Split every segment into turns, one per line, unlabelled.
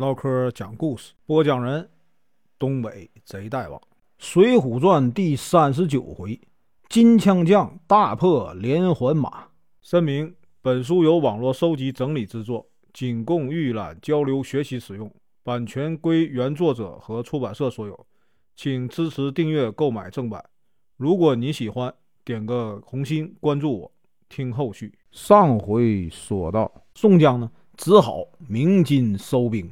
唠嗑讲故事，播讲人：东北贼大王，《水浒传》第三十九回：金枪将大破连环马。声明：本书由网络收集整理制作，仅供预览、交流、学习使用，版权归原作者和出版社所有，请支持订阅、购买正版。如果你喜欢，点个红心，关注我，听后续。上回说到，宋江呢，只好鸣金收兵。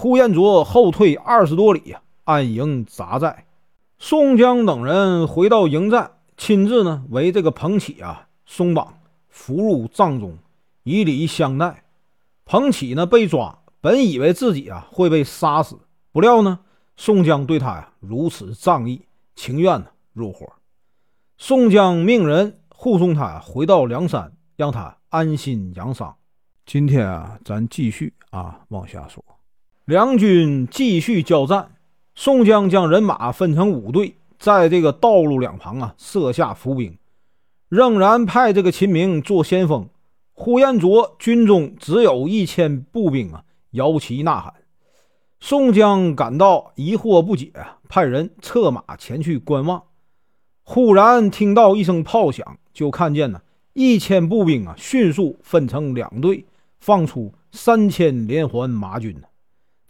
呼延灼后退二十多里呀，安营扎寨。宋江等人回到营寨，亲自呢为这个彭起啊松绑，扶入帐中，以礼相待。彭起呢被抓，本以为自己啊会被杀死，不料呢宋江对他呀如此仗义，情愿呢入伙。宋江命人护送他回到梁山，让他安心养伤。今天啊，咱继续啊往下说。两军继续交战，宋江将人马分成五队，在这个道路两旁啊设下伏兵，仍然派这个秦明做先锋。呼延灼军中只有一千步兵啊，摇旗呐喊。宋江感到疑惑不解啊，派人策马前去观望。忽然听到一声炮响，就看见呢，一千步兵啊，迅速分成两队，放出三千连环马军。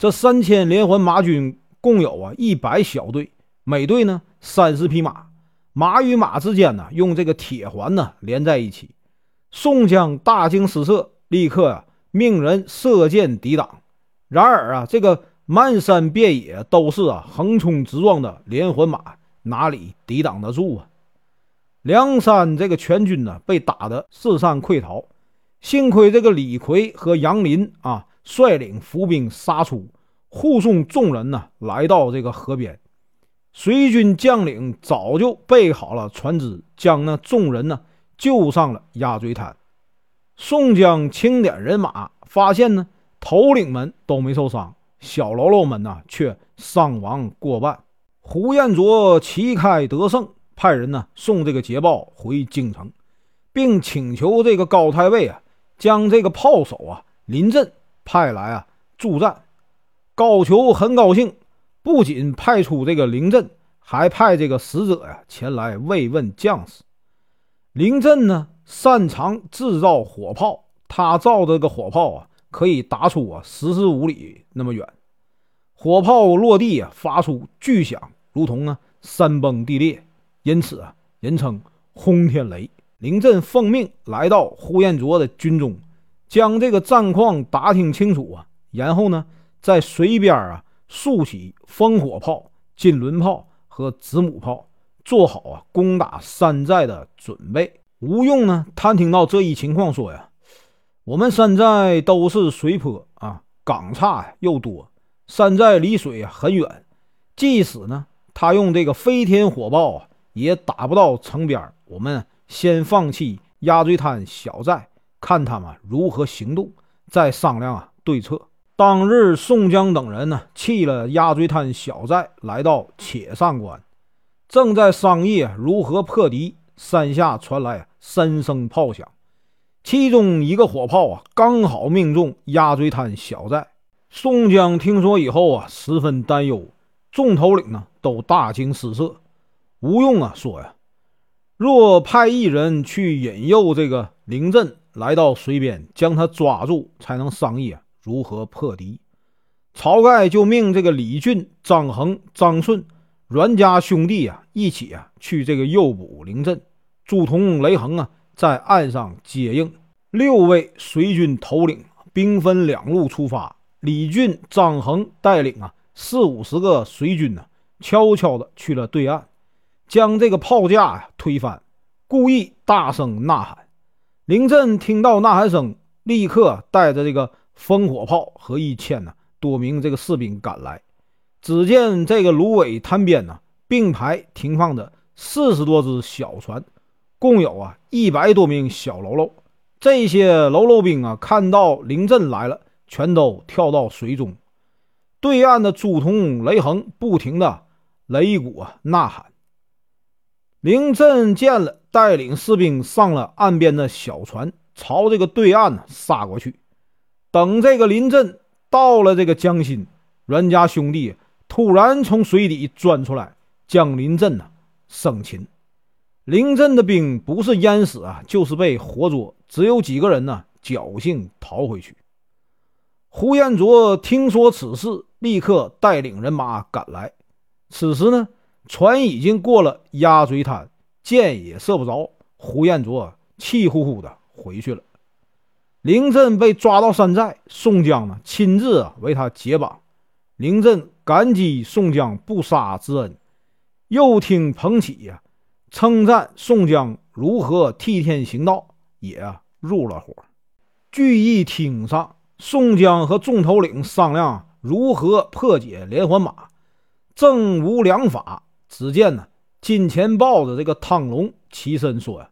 这三千连环马军共有啊一百小队，每队呢三十匹马，马与马之间呢用这个铁环呢连在一起。宋江大惊失色，立刻啊命人射箭抵挡。然而啊，这个漫山遍野都是啊横冲直撞的连环马。哪里抵挡得住啊？梁山这个全军呢，被打得四散溃逃。幸亏这个李逵和杨林啊，率领伏兵杀出，护送众人呢来到这个河边。随军将领早就备好了船只，将那众人呢救上了鸭嘴滩。宋江清点人马，发现呢头领们都没受伤，小喽啰们呢却伤亡过半。胡延灼旗开得胜，派人呢送这个捷报回京城，并请求这个高太尉啊，将这个炮手啊临阵派来啊助战。高俅很高兴，不仅派出这个林震，还派这个使者呀前来慰问将士。林震呢擅长制造火炮，他造这个火炮啊可以打出啊十四五里那么远，火炮落地啊发出巨响。如同呢山崩地裂，因此啊人称轰天雷。林震奉命来到呼延灼的军中，将这个战况打听清楚啊，然后呢在水边啊竖起烽火炮、金轮炮和子母炮，做好啊攻打山寨的准备。吴用呢探听到这一情况，说呀：“我们山寨都是水坡啊，港岔又多，山寨离水很远，即使呢。”他用这个飞天火炮啊，也打不到城边。我们先放弃鸭嘴滩小寨，看他们如何行动，再商量啊对策。当日，宋江等人呢弃了鸭嘴滩小寨，来到且上关，正在商议如何破敌。山下传来三声炮响，其中一个火炮啊，刚好命中鸭嘴滩小寨。宋江听说以后啊，十分担忧。众头领呢都大惊失色。吴用啊说呀：“若派一人去引诱这个林震来到水边，将他抓住，才能商议如何破敌。”晁盖就命这个李俊、张衡、张顺、阮家兄弟啊一起啊去这个诱捕林阵。朱仝、雷横啊在岸上接应。六位随军头领兵分两路出发。李俊、张衡带领啊。四五十个随军呢，悄悄地去了对岸，将这个炮架呀推翻，故意大声呐喊。林震听到呐喊声，立刻带着这个烽火炮和一千呢多名这个士兵赶来。只见这个芦苇滩边呢，并排停放着四十多只小船，共有啊一百多名小喽啰。这些喽啰兵啊，看到林震来了，全都跳到水中。对岸的朱仝、雷横不停的擂鼓啊呐喊。林震见了，带领士兵上了岸边的小船，朝这个对岸杀过去。等这个林震到了这个江心，阮家兄弟突然从水底钻出来，将林阵呢生擒。林阵的兵不是淹死啊，就是被活捉，只有几个人呢侥幸逃回去。胡彦卓听说此事，立刻带领人马赶来。此时呢，船已经过了鸭嘴滩，箭也射不着。胡彦卓气呼呼的回去了。林震被抓到山寨，宋江呢亲自为他解绑。林震感激宋江不杀之恩，又听彭起呀称赞宋江如何替天行道，也入了伙。聚义厅上。宋江和众头领商量如何破解连环马，正无良法。只见呢，金钱豹的这个汤龙起身说：“呀，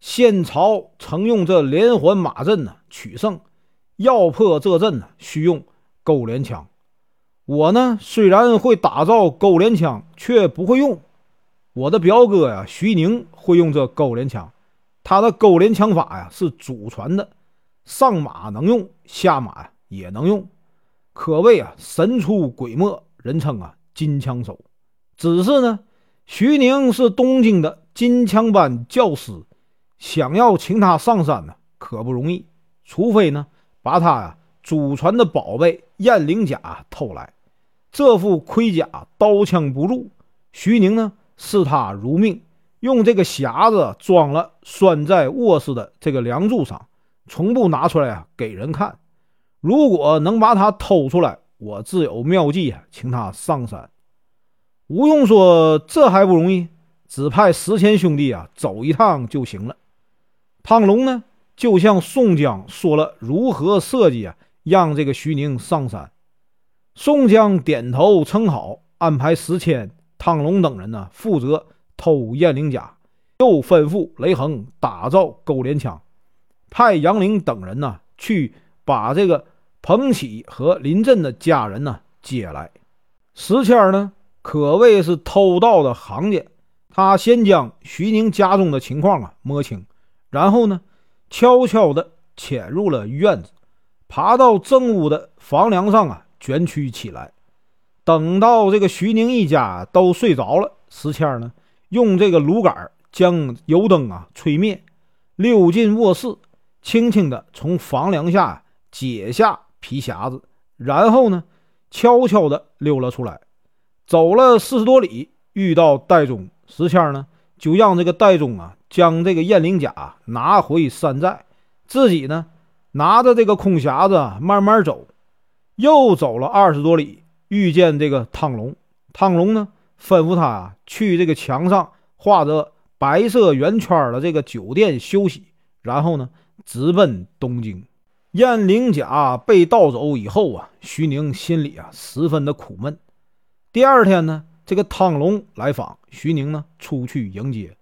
现朝曾用这连环马阵呢取胜，要破这阵呢，需用勾连枪。我呢虽然会打造勾连枪，却不会用。我的表哥呀，徐宁会用这勾连枪，他的勾连枪法呀是祖传的。”上马能用，下马也能用，可谓啊神出鬼没，人称啊金枪手。只是呢，徐宁是东京的金枪班教师，想要请他上山呢，可不容易。除非呢，把他呀祖传的宝贝燕翎甲偷来，这副盔甲刀枪不入。徐宁呢视他如命，用这个匣子装了，拴在卧室的这个梁柱上。从不拿出来啊给人看。如果能把他偷出来，我自有妙计啊，请他上山。吴用说：“这还不容易，只派石谦兄弟啊走一趟就行了。”汤龙呢，就向宋江说了如何设计啊，让这个徐宁上山。宋江点头称好，安排石谦、汤龙等人呢负责偷燕翎甲，又吩咐雷横打造钩镰枪。派杨凌等人呢去把这个彭起和林震的家人呢接来。石谦呢可谓是偷盗的行家，他先将徐宁家中的情况啊摸清，然后呢悄悄地潜入了院子，爬到正屋的房梁上啊卷曲起来。等到这个徐宁一家都睡着了，石谦呢用这个炉杆将油灯啊吹灭，溜进卧室。轻轻地从房梁下解下皮匣子，然后呢，悄悄地溜了出来。走了四十多里，遇到戴宗，石谦呢就让这个戴宗啊将这个燕翎甲拿回山寨，自己呢拿着这个空匣子慢慢走。又走了二十多里，遇见这个汤龙，汤龙呢吩咐他去这个墙上画着白色圆圈的这个酒店休息，然后呢。直奔东京，燕翎甲被盗走以后啊，徐宁心里啊十分的苦闷。第二天呢，这个汤龙来访，徐宁呢出去迎接。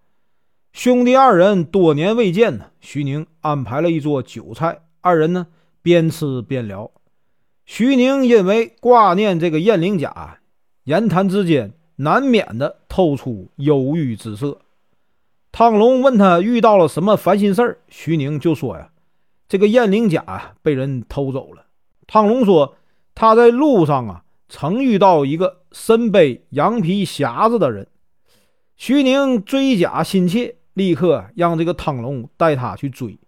兄弟二人多年未见呢，徐宁安排了一桌酒菜，二人呢边吃边聊。徐宁因为挂念这个燕翎甲，言谈之间难免的透出忧郁之色。汤龙问他遇到了什么烦心事儿，徐宁就说呀：“这个燕翎甲被人偷走了。”汤龙说：“他在路上啊，曾遇到一个身背羊皮匣子的人。”徐宁追甲心切，立刻让这个汤龙带他去追。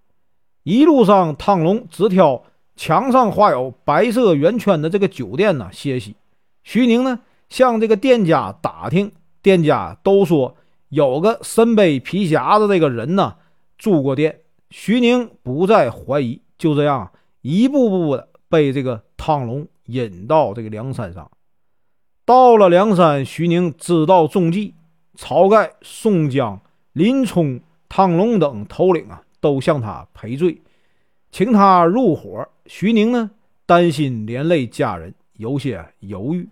一路上，汤龙只挑墙上画有白色圆圈的这个酒店呢歇息。徐宁呢向这个店家打听，店家都说。有个身背皮匣子这个人呢，住过店。徐宁不再怀疑，就这样一步步的被这个汤龙引到这个梁山上。到了梁山，徐宁知道中计，晁盖、宋江、林冲、汤龙等头领啊，都向他赔罪，请他入伙。徐宁呢，担心连累家人，有些犹豫。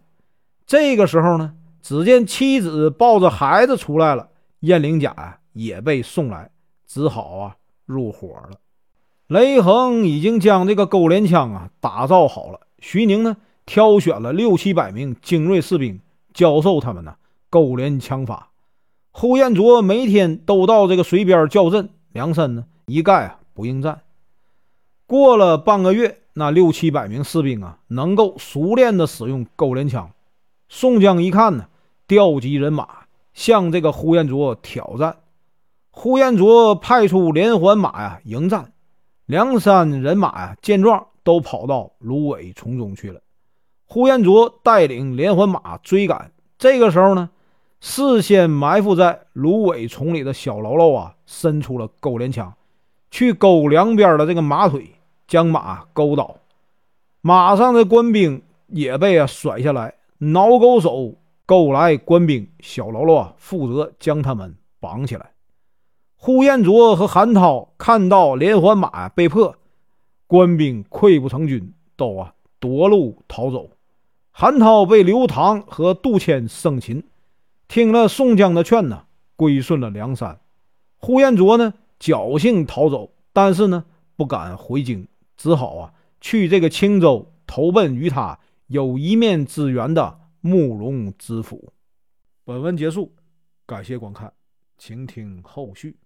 这个时候呢。只见妻子抱着孩子出来了，燕翎甲呀也被送来，只好啊入伙了。雷横已经将这个钩镰枪啊打造好了，徐宁呢挑选了六七百名精锐士兵，教授他们呢勾连枪法。呼延灼每天都到这个水边叫阵，梁山呢一概啊不应战。过了半个月，那六七百名士兵啊，能够熟练的使用勾连枪。宋江一看呢，调集人马向这个呼延灼挑战。呼延灼派出连环马呀迎战，梁山人马呀见状都跑到芦苇丛中去了。呼延灼带领连环马追赶，这个时候呢，事先埋伏在芦苇丛里的小喽啰啊，伸出了钩镰枪，去勾两边的这个马腿，将马勾倒。马上的官兵也被啊甩下来，挠钩手勾来官兵，小喽啰负责将他们绑起来。呼延灼和韩涛看到连环马被迫，官兵溃不成军，都啊夺路逃走。韩涛被刘唐和杜迁生擒，听了宋江的劝呢，归顺了梁山。呼延灼呢侥幸逃走，但是呢不敢回京，只好啊去这个青州投奔与他有一面之缘的慕容知府。本文结束，感谢观看，请听后续。